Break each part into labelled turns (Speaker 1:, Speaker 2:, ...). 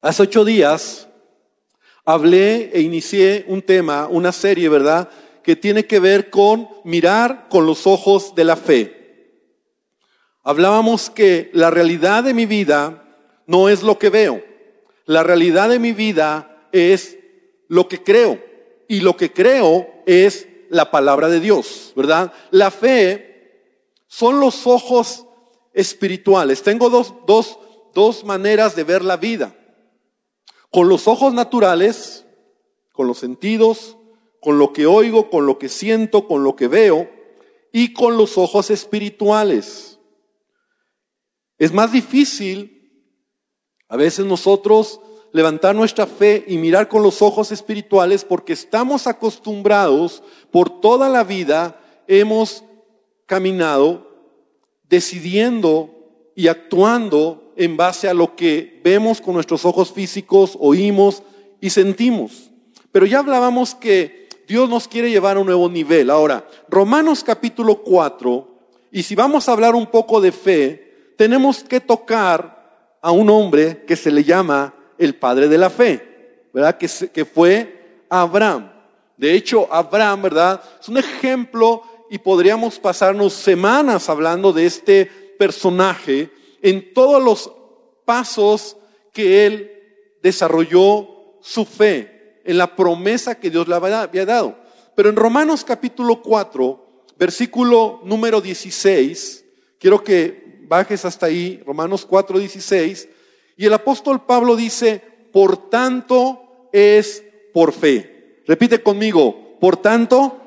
Speaker 1: Hace ocho días hablé e inicié un tema, una serie, ¿verdad? Que tiene que ver con mirar con los ojos de la fe. Hablábamos que la realidad de mi vida no es lo que veo. La realidad de mi vida es lo que creo. Y lo que creo es la palabra de Dios, ¿verdad? La fe son los ojos espirituales. Tengo dos, dos, dos maneras de ver la vida. Con los ojos naturales, con los sentidos, con lo que oigo, con lo que siento, con lo que veo, y con los ojos espirituales. Es más difícil a veces nosotros levantar nuestra fe y mirar con los ojos espirituales porque estamos acostumbrados por toda la vida, hemos caminado decidiendo y actuando en base a lo que vemos con nuestros ojos físicos, oímos y sentimos. Pero ya hablábamos que Dios nos quiere llevar a un nuevo nivel. Ahora, Romanos capítulo 4, y si vamos a hablar un poco de fe, tenemos que tocar a un hombre que se le llama el padre de la fe, ¿verdad? Que, que fue Abraham. De hecho, Abraham, ¿verdad? Es un ejemplo y podríamos pasarnos semanas hablando de este personaje en todos los pasos que él desarrolló su fe, en la promesa que Dios le había dado. Pero en Romanos capítulo 4, versículo número 16, quiero que bajes hasta ahí, Romanos 4, 16, y el apóstol Pablo dice, por tanto es por fe. Repite conmigo, por tanto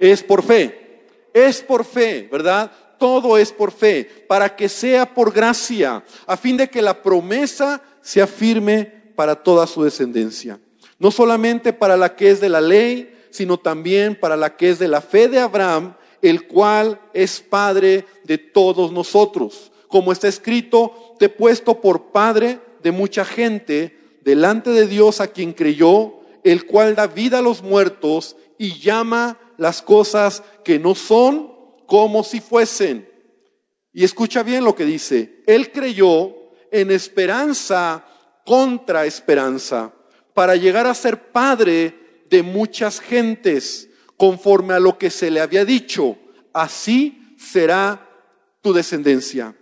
Speaker 1: es por fe. Es por fe, ¿verdad? Todo es por fe, para que sea por gracia, a fin de que la promesa se afirme para toda su descendencia. No solamente para la que es de la ley, sino también para la que es de la fe de Abraham, el cual es Padre de todos nosotros. Como está escrito, te he puesto por Padre de mucha gente delante de Dios a quien creyó, el cual da vida a los muertos y llama las cosas que no son como si fuesen. Y escucha bien lo que dice. Él creyó en esperanza contra esperanza para llegar a ser padre de muchas gentes, conforme a lo que se le había dicho. Así será tu descendencia.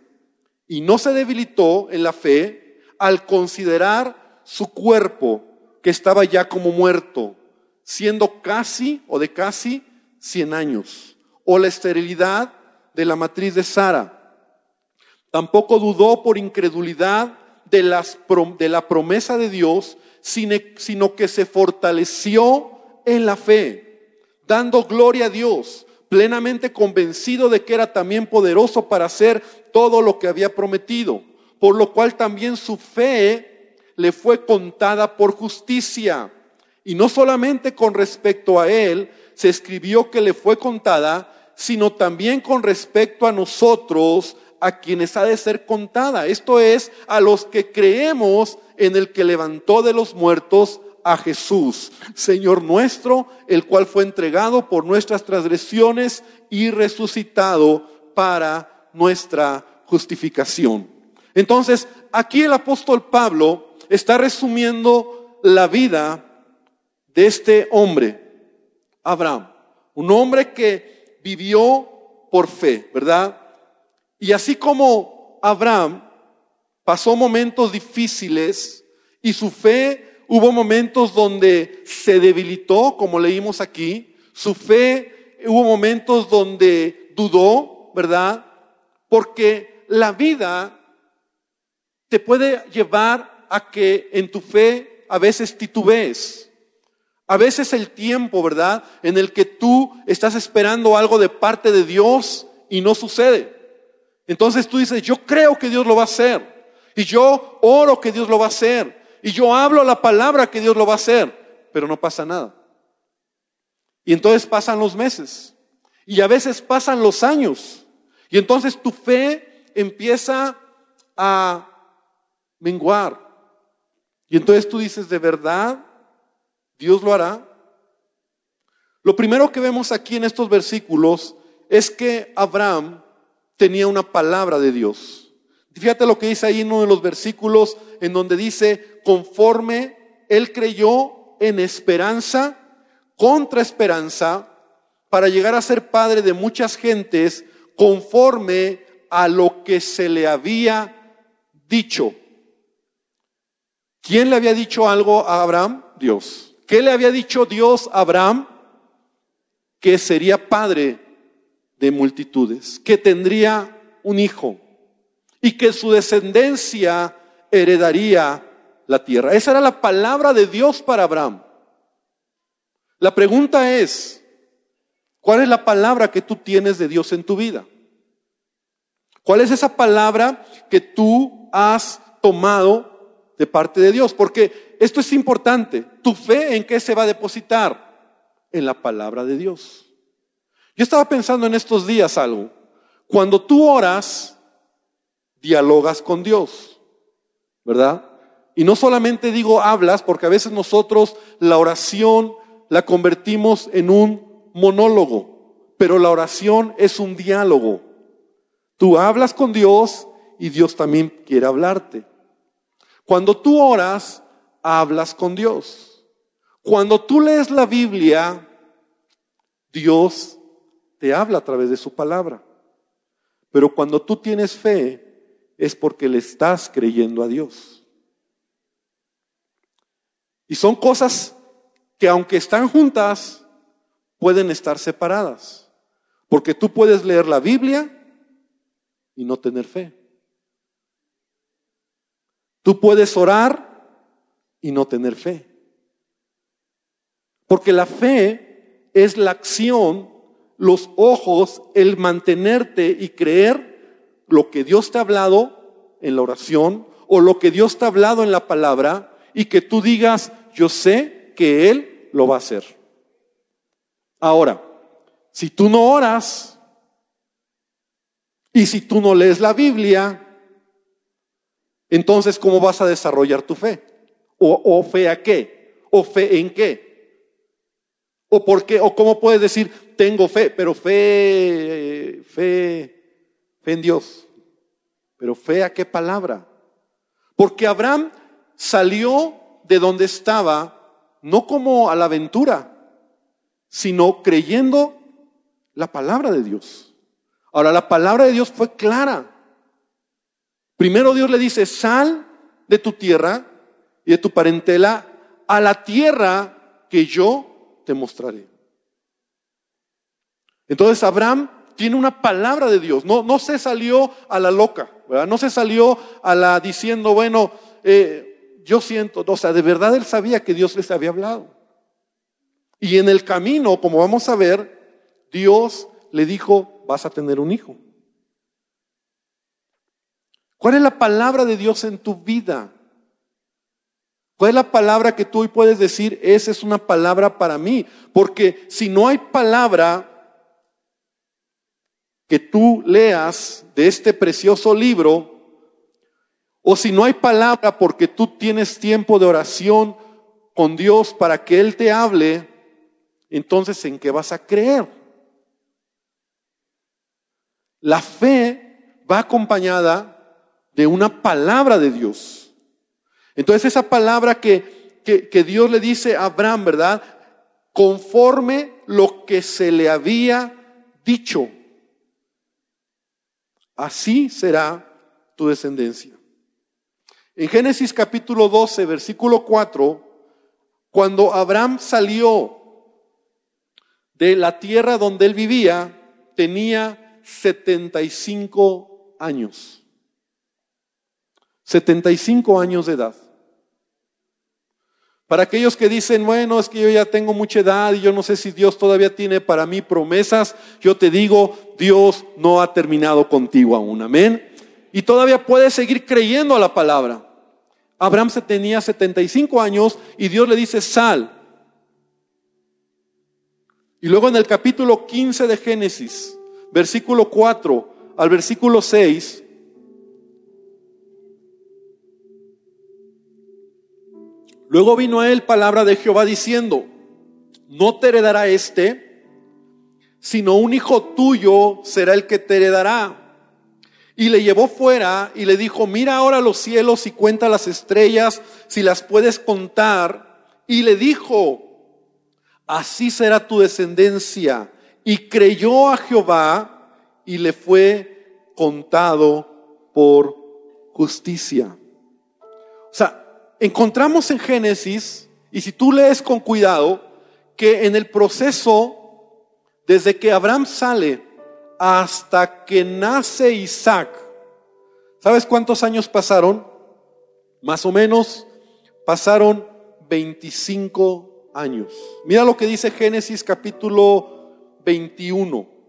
Speaker 1: Y no se debilitó en la fe al considerar su cuerpo que estaba ya como muerto, siendo casi o de casi 100 años, o la esterilidad de la matriz de Sara. Tampoco dudó por incredulidad de, las, de la promesa de Dios, sino que se fortaleció en la fe, dando gloria a Dios, plenamente convencido de que era también poderoso para hacer todo lo que había prometido, por lo cual también su fe le fue contada por justicia. Y no solamente con respecto a él, se escribió que le fue contada, sino también con respecto a nosotros, a quienes ha de ser contada. Esto es, a los que creemos en el que levantó de los muertos a Jesús, Señor nuestro, el cual fue entregado por nuestras transgresiones y resucitado para nuestra justificación. Entonces, aquí el apóstol Pablo está resumiendo la vida de este hombre, Abraham. Un hombre que vivió por fe, ¿verdad? Y así como Abraham pasó momentos difíciles y su fe hubo momentos donde se debilitó, como leímos aquí, su fe hubo momentos donde dudó, ¿verdad? Porque la vida te puede llevar a que en tu fe a veces titubees. A veces el tiempo, ¿verdad? En el que tú estás esperando algo de parte de Dios y no sucede. Entonces tú dices, yo creo que Dios lo va a hacer. Y yo oro que Dios lo va a hacer. Y yo hablo la palabra que Dios lo va a hacer. Pero no pasa nada. Y entonces pasan los meses. Y a veces pasan los años. Y entonces tu fe empieza a menguar. Y entonces tú dices, ¿de verdad Dios lo hará. Lo primero que vemos aquí en estos versículos es que Abraham tenía una palabra de Dios. Fíjate lo que dice ahí en uno de los versículos en donde dice, conforme él creyó en esperanza, contra esperanza, para llegar a ser padre de muchas gentes, conforme a lo que se le había dicho. ¿Quién le había dicho algo a Abraham? Dios. ¿Qué le había dicho Dios a Abraham? Que sería padre de multitudes, que tendría un hijo y que su descendencia heredaría la tierra. Esa era la palabra de Dios para Abraham. La pregunta es, ¿cuál es la palabra que tú tienes de Dios en tu vida? ¿Cuál es esa palabra que tú has tomado de parte de Dios? Porque esto es importante. ¿Tu fe en qué se va a depositar? En la palabra de Dios. Yo estaba pensando en estos días algo. Cuando tú oras, dialogas con Dios, ¿verdad? Y no solamente digo hablas, porque a veces nosotros la oración la convertimos en un monólogo, pero la oración es un diálogo. Tú hablas con Dios y Dios también quiere hablarte. Cuando tú oras, hablas con Dios. Cuando tú lees la Biblia, Dios te habla a través de su palabra. Pero cuando tú tienes fe, es porque le estás creyendo a Dios. Y son cosas que aunque están juntas, pueden estar separadas. Porque tú puedes leer la Biblia y no tener fe. Tú puedes orar y no tener fe. Porque la fe es la acción, los ojos, el mantenerte y creer lo que Dios te ha hablado en la oración o lo que Dios te ha hablado en la palabra y que tú digas, yo sé que Él lo va a hacer. Ahora, si tú no oras y si tú no lees la Biblia, entonces ¿cómo vas a desarrollar tu fe? ¿O, fe a qué? ¿O fe en qué? ¿O por qué? ¿O cómo puedes decir, tengo fe, pero fe, fe, Fe en Dios. Pero fe a qué palabra. Porque Abraham salió de donde estaba no como a la aventura, sino creyendo la palabra de Dios. Ahora, la palabra de Dios fue clara. Primero Dios le dice, sal de tu tierra y de tu parentela a la tierra que yo te mostraré. Entonces Abraham tiene una palabra de Dios. No, no se salió a la loca, ¿verdad? No se salió a la diciendo, bueno, eh, yo siento, o sea, de verdad él sabía que Dios les había hablado. Y en el camino, como vamos a ver, Dios le dijo, vas a tener un hijo. ¿Cuál es la palabra de Dios en tu vida? ¿Cuál es la palabra que tú hoy puedes decir, esa es una palabra para mí? Porque si no hay palabra, que tú leas de este precioso libro, o si no hay palabra porque tú tienes tiempo de oración con Dios para que Él te hable, entonces ¿en qué vas a creer? La fe va acompañada de una palabra de Dios. Entonces esa palabra que, que, Dios le dice a Abraham, ¿verdad? Conforme lo que se le había dicho así será tu descendencia. En Génesis capítulo 12, versículo 4, cuando Abraham salió de la tierra donde él vivía, tenía 75 años. 75 años de edad. Para aquellos que dicen, bueno, es que yo ya tengo mucha edad y yo no sé si Dios todavía tiene para mí promesas, yo te digo, Dios no ha terminado contigo aún, amén. Y todavía puedes seguir creyendo a la palabra. Abraham se tenía 75 años y Dios le dice, sal. Y luego en el capítulo 15 de Génesis, versículo 4 al versículo 6, Luego vino a él palabra de Jehová diciendo, no te heredará este, sino un hijo tuyo será el que te heredará. Y le llevó fuera y le dijo, mira ahora los cielos y cuenta las estrellas, si las puedes contar. Y le dijo, así será tu descendencia. Y creyó a Jehová y le fue contado por justicia. O sea, encontramos en Génesis, y si tú lees con cuidado, que en el proceso, desde que Abraham sale hasta que nace Isaac, ¿sabes cuántos años pasaron? Más o menos pasaron 25 años. Mira lo que dice Génesis capítulo 21.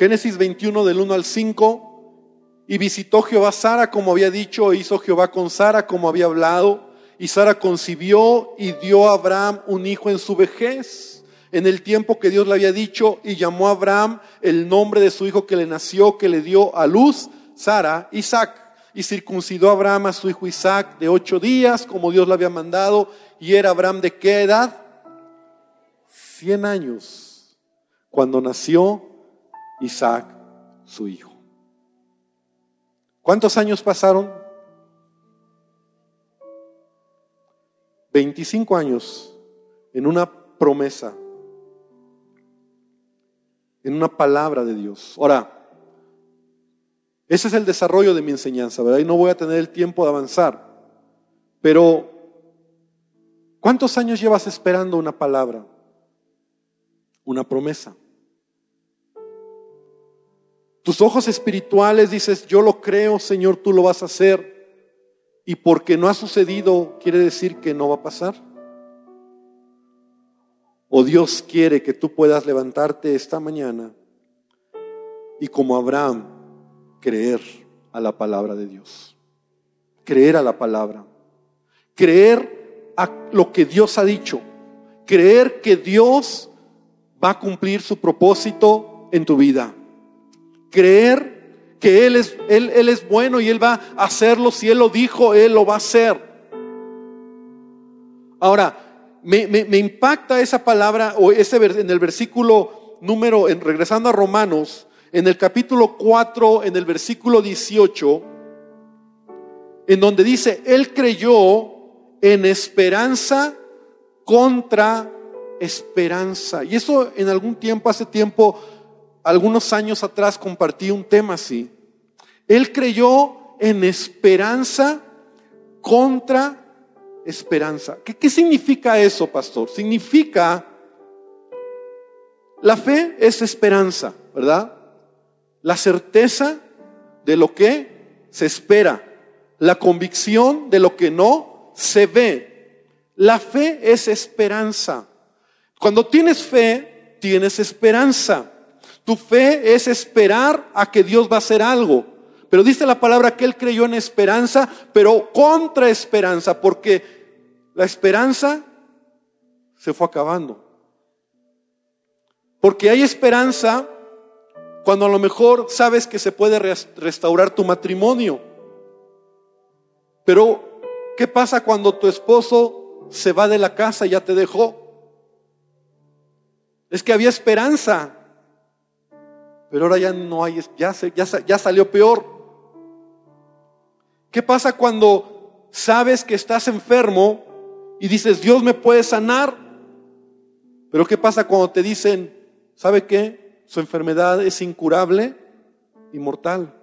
Speaker 1: Génesis 21 del 1 al 5. Y visitó Jehová a Sara como había dicho, e hizo Jehová con Sara como había hablado. Y Sara concibió y dio a Abraham un hijo en su vejez, en el tiempo que Dios le había dicho, y llamó a Abraham el nombre de su hijo que le nació, que le dio a luz, Sara, Isaac. Y circuncidó a Abraham a su hijo Isaac de ocho días, como Dios le había mandado. Y era Abraham de qué edad? Cien años, cuando nació Isaac, su hijo. ¿Cuántos años pasaron? 25 años en una promesa, en una palabra de Dios. Ahora, ese es el desarrollo de mi enseñanza, ¿verdad? Y no voy a tener el tiempo de avanzar. Pero, ¿cuántos años llevas esperando una palabra? Una promesa. Tus ojos espirituales dices, yo lo creo, Señor, tú lo vas a hacer. Y porque no ha sucedido, quiere decir que no va a pasar. O Dios quiere que tú puedas levantarte esta mañana y como Abraham, creer a la palabra de Dios. Creer a la palabra. Creer a lo que Dios ha dicho. Creer que Dios va a cumplir su propósito en tu vida creer que Él es, él, él es bueno y Él va a hacerlo. Si Él lo dijo, Él lo va a hacer. Ahora, me, me, impacta esa palabra o ese en el versículo número, en, regresando a Romanos, en el capítulo 4, en el versículo 18, en donde dice, Él creyó en esperanza contra esperanza. Y eso en algún tiempo, hace tiempo, algunos años atrás compartí un tema así. Él creyó en esperanza contra esperanza. ¿Qué, significa eso, pastor? Significa, la fe es esperanza, ¿verdad? La certeza de lo que se espera, la convicción de lo que no se ve. La fe es esperanza. Cuando tienes fe, tienes esperanza. Tu fe es esperar a que Dios va a hacer algo. Pero dice la palabra que él creyó en esperanza, pero contra esperanza, porque la esperanza se fue acabando. Porque hay esperanza cuando a lo mejor sabes que se puede restaurar tu matrimonio. Pero, ¿qué pasa cuando tu esposo se va de la casa y ya te dejó? Es que había esperanza, pero ahora ya no hay, ya, ya, ya salió peor. ¿Qué pasa cuando sabes que estás enfermo y dices, Dios me puede sanar? Pero ¿qué pasa cuando te dicen, ¿sabe qué? Su enfermedad es incurable y mortal.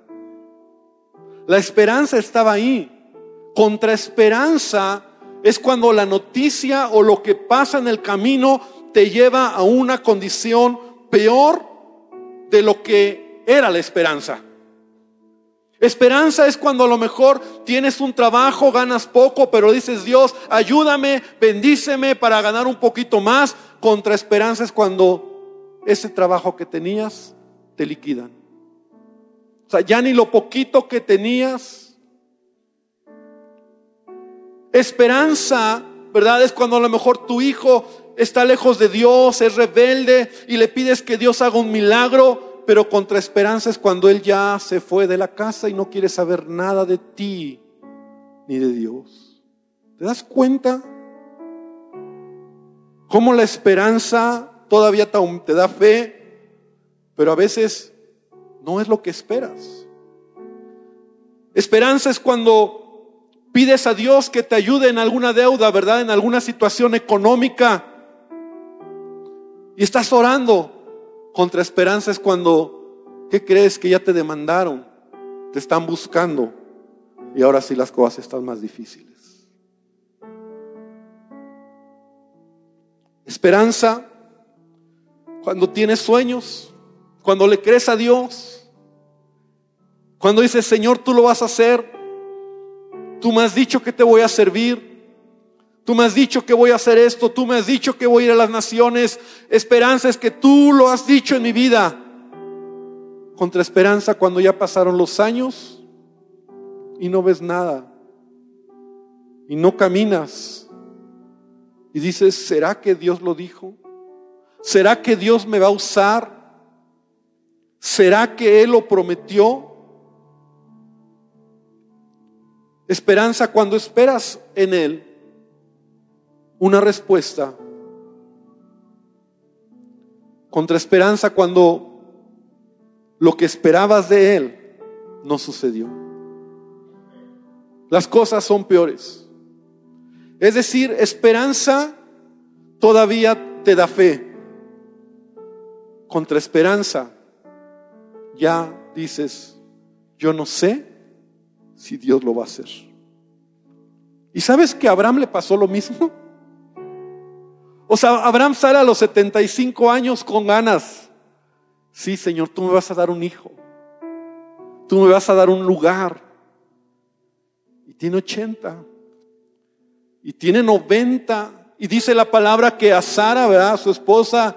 Speaker 1: La esperanza estaba ahí. Contra esperanza es cuando la noticia o lo que pasa en el camino te lleva a una condición peor que era la esperanza. Esperanza es cuando a lo mejor tienes un trabajo, ganas poco, pero dices, Dios, ayúdame, bendíceme para ganar un poquito más. Contra esperanza es cuando ese trabajo que tenías te liquidan. O sea, ya ni lo poquito que tenías. Esperanza, ¿verdad? Es cuando a lo mejor tu hijo está lejos de Dios, es rebelde y le pides que Dios haga un milagro, pero contra esperanza es cuando Él ya se fue de la casa y no quiere saber nada de ti ni de Dios. ¿Te das cuenta? Cómo la esperanza todavía te da fe, pero a veces no es lo que esperas. Esperanza es cuando pides a Dios que te ayude en alguna deuda, ¿verdad? En alguna situación económica. Y estás orando. Contra esperanza es cuando, ¿qué crees que ya te demandaron? Te están buscando. Y ahora sí las cosas están más difíciles. Esperanza cuando tienes sueños, cuando le crees a Dios, cuando dices, Señor, tú lo vas a hacer, tú me has dicho que te voy a servir, tú me has dicho que voy a hacer esto, tú me has dicho que voy a ir a las naciones, esperanza es que tú lo has dicho en mi vida. Contra esperanza cuando ya pasaron los años y no ves nada y no caminas y dices, ¿será que Dios lo dijo? ¿Será que Dios me va a usar? ¿Será que Él lo prometió? Esperanza cuando esperas en Él una respuesta. Contra esperanza cuando lo que esperabas de Él no sucedió. Las cosas son peores. Es decir, esperanza todavía te da fe contra esperanza, ya dices, yo no sé si Dios lo va a hacer. ¿Y sabes que a Abraham le pasó lo mismo? O sea, Abraham sale a los 75 años con ganas. Sí, Señor, tú me vas a dar un hijo. Tú me vas a dar un lugar. Y tiene 80. Y tiene 90. Y dice la palabra que a Sara, ¿verdad? Su esposa,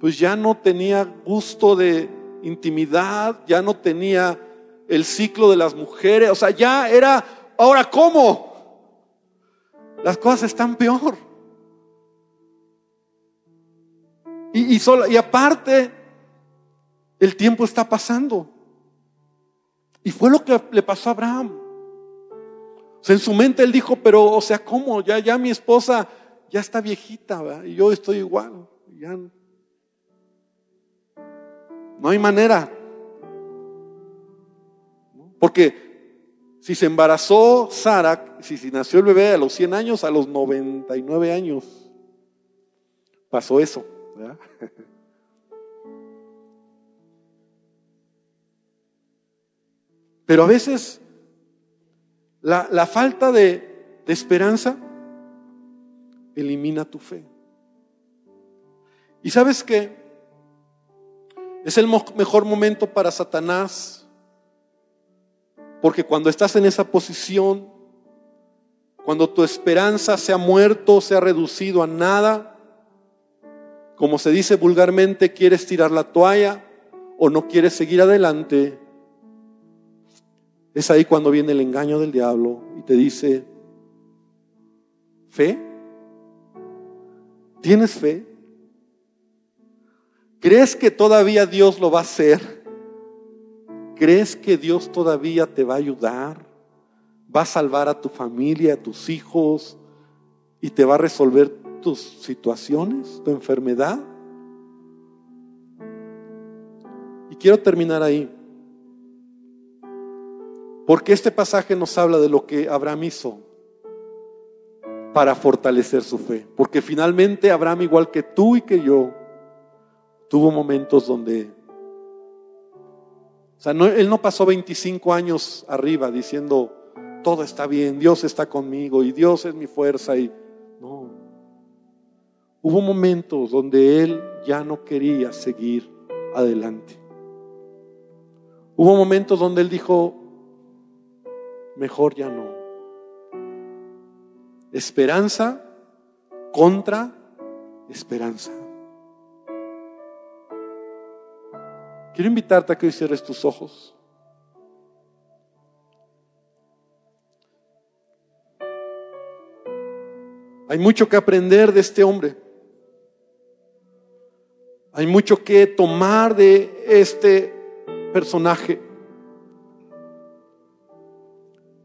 Speaker 1: pues ya no tenía gusto de intimidad, ya no tenía el ciclo de las mujeres, o sea, ya era, ahora ¿cómo? Las cosas están peor. Y, solo, y aparte, el tiempo está pasando. Y fue lo que le pasó a Abraham. En su mente él dijo, pero, o sea, ¿cómo? Ya, ya mi esposa ya está viejita, y yo estoy igual. Ya no hay manera. Porque si se embarazó Sara, si, si, nació el bebé a los 100 años, a los 99 años, pasó eso. Pero a veces la, falta de, de esperanza elimina tu fe. ¿Y sabes qué? Es el mejor momento para Satanás. Porque cuando estás en esa posición, cuando tu esperanza se ha muerto, se ha reducido a nada, como se dice vulgarmente, quieres tirar la toalla o no quieres seguir adelante, es ahí cuando viene el engaño del diablo y te dice, ¿fe? ¿Tienes fe? ¿Crees que todavía Dios lo va a hacer? ¿Crees que Dios todavía te va a ayudar? ¿Va a salvar a tu familia, a tus hijos y te va a resolver tus situaciones, tu enfermedad? Y quiero terminar ahí. Porque este pasaje nos habla de lo que Abraham hizo para fortalecer su fe. Porque finalmente Abraham, igual que tú y que yo, tuvo momentos donde, o sea, él no pasó 25 años arriba diciendo, todo está bien, Dios está conmigo y Dios es mi fuerza y no. Hubo momentos donde él ya no quería seguir adelante. Hubo momentos donde él dijo, mejor ya no. Esperanza contra esperanza. Quiero invitarte a que hoy cierres tus ojos. Hay mucho que aprender de este hombre. Hay mucho que tomar de este personaje.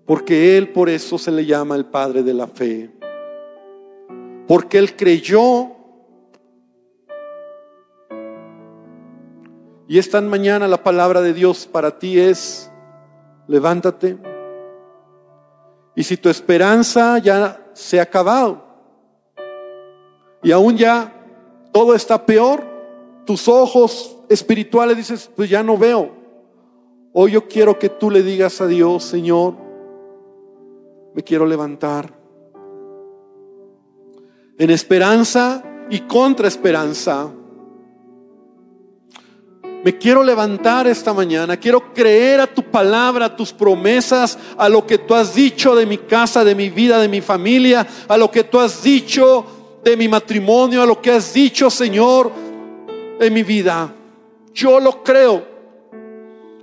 Speaker 1: Porque él por eso se le llama el padre de la fe. Porque él creyó Y esta mañana la palabra de Dios para ti es, levántate. Y si tu esperanza ya se ha acabado y aún ya todo está peor, tus ojos espirituales dices, pues ya no veo. Hoy yo quiero que tú le digas a Dios, Señor, me quiero levantar. En esperanza y contra esperanza. Me quiero levantar esta mañana, quiero creer a tu palabra, a tus promesas, a lo que tú has dicho de mi casa, de mi vida, de mi familia, a lo que tú has dicho de mi matrimonio, a lo que has dicho, Señor, en mi vida. Yo lo creo.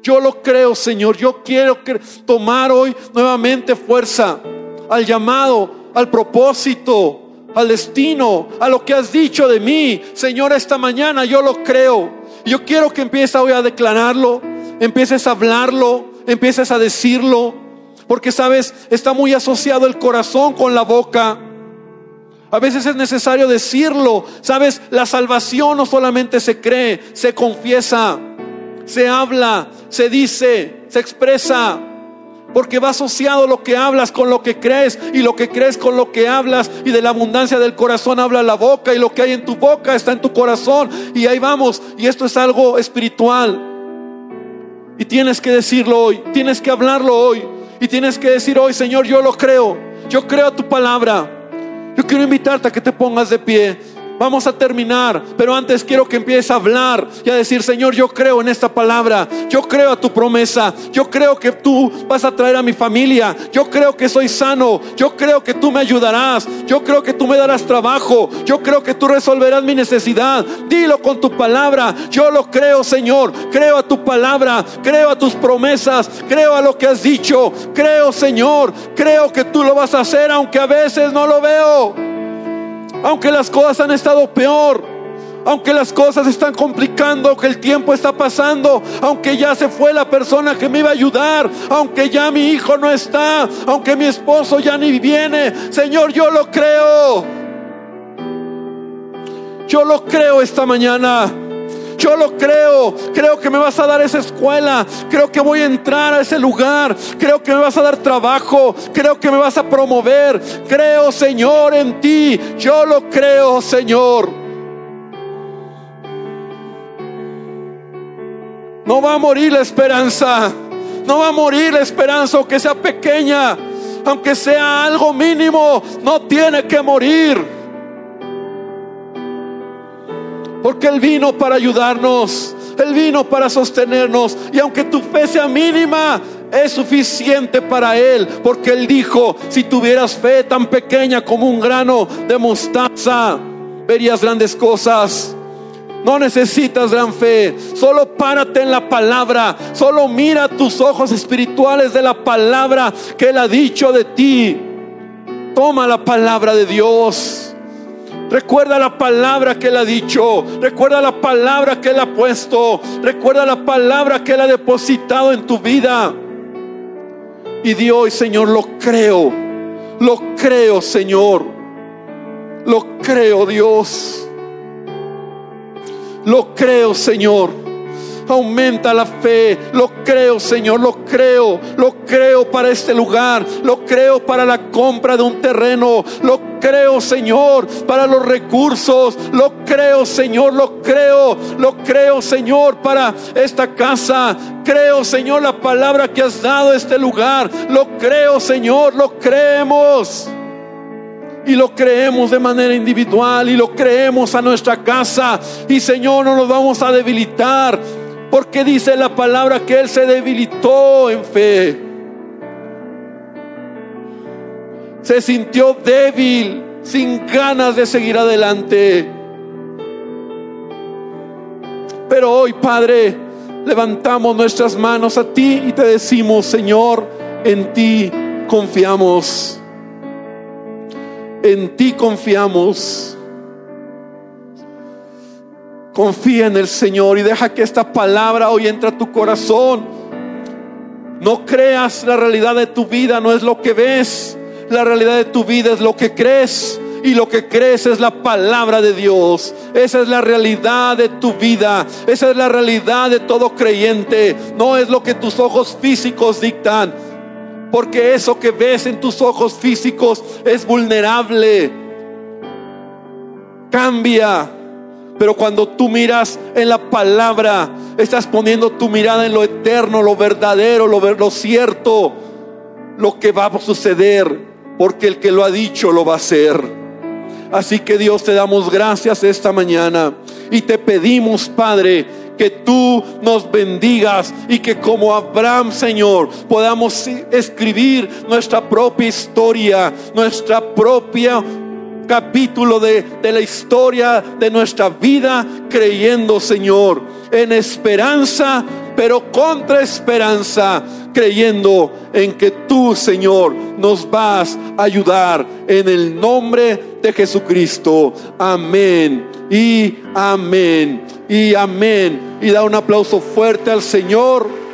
Speaker 1: Yo lo creo, Señor. Yo quiero tomar hoy nuevamente fuerza al llamado, al propósito, al destino, a lo que has dicho de mí. Señor, esta mañana yo lo creo. Yo quiero que empieces hoy a declararlo, empieces a hablarlo, empieces a decirlo, porque sabes, está muy asociado el corazón con la boca. A veces es necesario decirlo. Sabes, la salvación no solamente se cree, se confiesa, se habla, se dice, se expresa. Porque va asociado lo que hablas con lo que crees. Y lo que crees con lo que hablas. Y de la abundancia del corazón habla la boca. Y lo que hay en tu boca está en tu corazón. Y ahí vamos. Y esto es algo espiritual. Y tienes que decirlo hoy, tienes que hablarlo hoy. Y tienes que decir hoy, Señor, yo lo creo, yo creo tu palabra. Yo quiero invitarte a que te pongas de pie. Vamos a terminar, pero antes quiero que empieces a hablar y a decir, Señor, yo creo en esta palabra, yo creo a tu promesa, yo creo que tú vas a traer a mi familia, yo creo que soy sano, yo creo que tú me ayudarás, yo creo que tú me darás trabajo, yo creo que tú resolverás mi necesidad. Dilo con tu palabra, yo lo creo, Señor, creo a tu palabra, creo a tus promesas, creo a lo que has dicho, creo, Señor, creo que tú lo vas a hacer, aunque a veces no lo veo. Aunque las cosas han estado peor, aunque las cosas están complicando, que el tiempo está pasando, aunque ya se fue la persona que me iba a ayudar, aunque ya mi hijo no está, aunque mi esposo ya ni viene, Señor, yo lo creo. Yo lo creo esta mañana. Yo lo creo. Creo que me vas a dar esa escuela. Creo que voy a entrar a ese lugar. Creo que me vas a dar trabajo. Creo que me vas a promover. Creo, Señor, en ti. Yo lo creo, Señor. No va a morir la esperanza. No va a morir la esperanza, aunque sea pequeña, aunque sea algo mínimo, no tiene que morir. Porque Él vino para ayudarnos. Él vino para sostenernos. Y aunque tu fe sea mínima, es suficiente para Él. Porque Él dijo, si tuvieras fe tan pequeña como un grano de mostaza, verías grandes cosas. No necesitas gran fe. Solo párate en la palabra. Solo mira tus ojos espirituales de la palabra que Él ha dicho de ti. Toma la palabra de Dios. Recuerda la palabra que Él ha dicho. Recuerda la palabra que Él ha puesto. Recuerda la palabra que Él ha depositado en tu vida. Y di hoy, Señor, lo creo. Lo creo, Señor. Lo creo, Dios. Lo creo, Señor. Aumenta la fe. Lo creo, Señor. Lo creo. Lo creo para este lugar. Lo creo para la compra de un terreno. Lo creo, Señor, para los recursos. Lo creo, Señor. Lo creo. Lo creo, Señor, para esta casa. Creo, Señor, la palabra que has dado a este lugar. Lo creo, Señor. Lo creemos y lo creemos de manera individual y lo creemos a nuestra casa. Y Señor, no nos vamos a debilitar. Porque dice la palabra que Él se debilitó en fe. Se sintió débil, sin ganas de seguir adelante. Pero hoy, Padre, levantamos nuestras manos a ti y te decimos, Señor, en ti confiamos. En ti confiamos. Confía en el Señor y deja que esta palabra hoy entre a tu corazón. No creas la realidad de tu vida, no es lo que ves. La realidad de tu vida es lo que crees. y lo que crees es la palabra de Dios. Esa es la realidad de tu vida. Esa es la realidad de todo creyente. No es lo que tus ojos físicos dictan. Porque eso que ves en tus ojos físicos es vulnerable. Cambia. Pero cuando tú miras en la palabra, estás poniendo tu mirada en lo eterno, lo verdadero, lo, cierto, lo que va a suceder, porque el que lo ha dicho lo va a hacer. Así que Dios te damos gracias esta mañana y te pedimos, Padre, que tú nos bendigas y que como Abraham, Señor, podamos escribir nuestra propia historia, nuestra propia capítulo de, de, la historia de nuestra vida, creyendo, Señor, en esperanza, pero contra esperanza, creyendo en que tú, Señor, nos vas a ayudar en el nombre de Jesucristo. Amén y amén y amén. Y da un aplauso fuerte al Señor.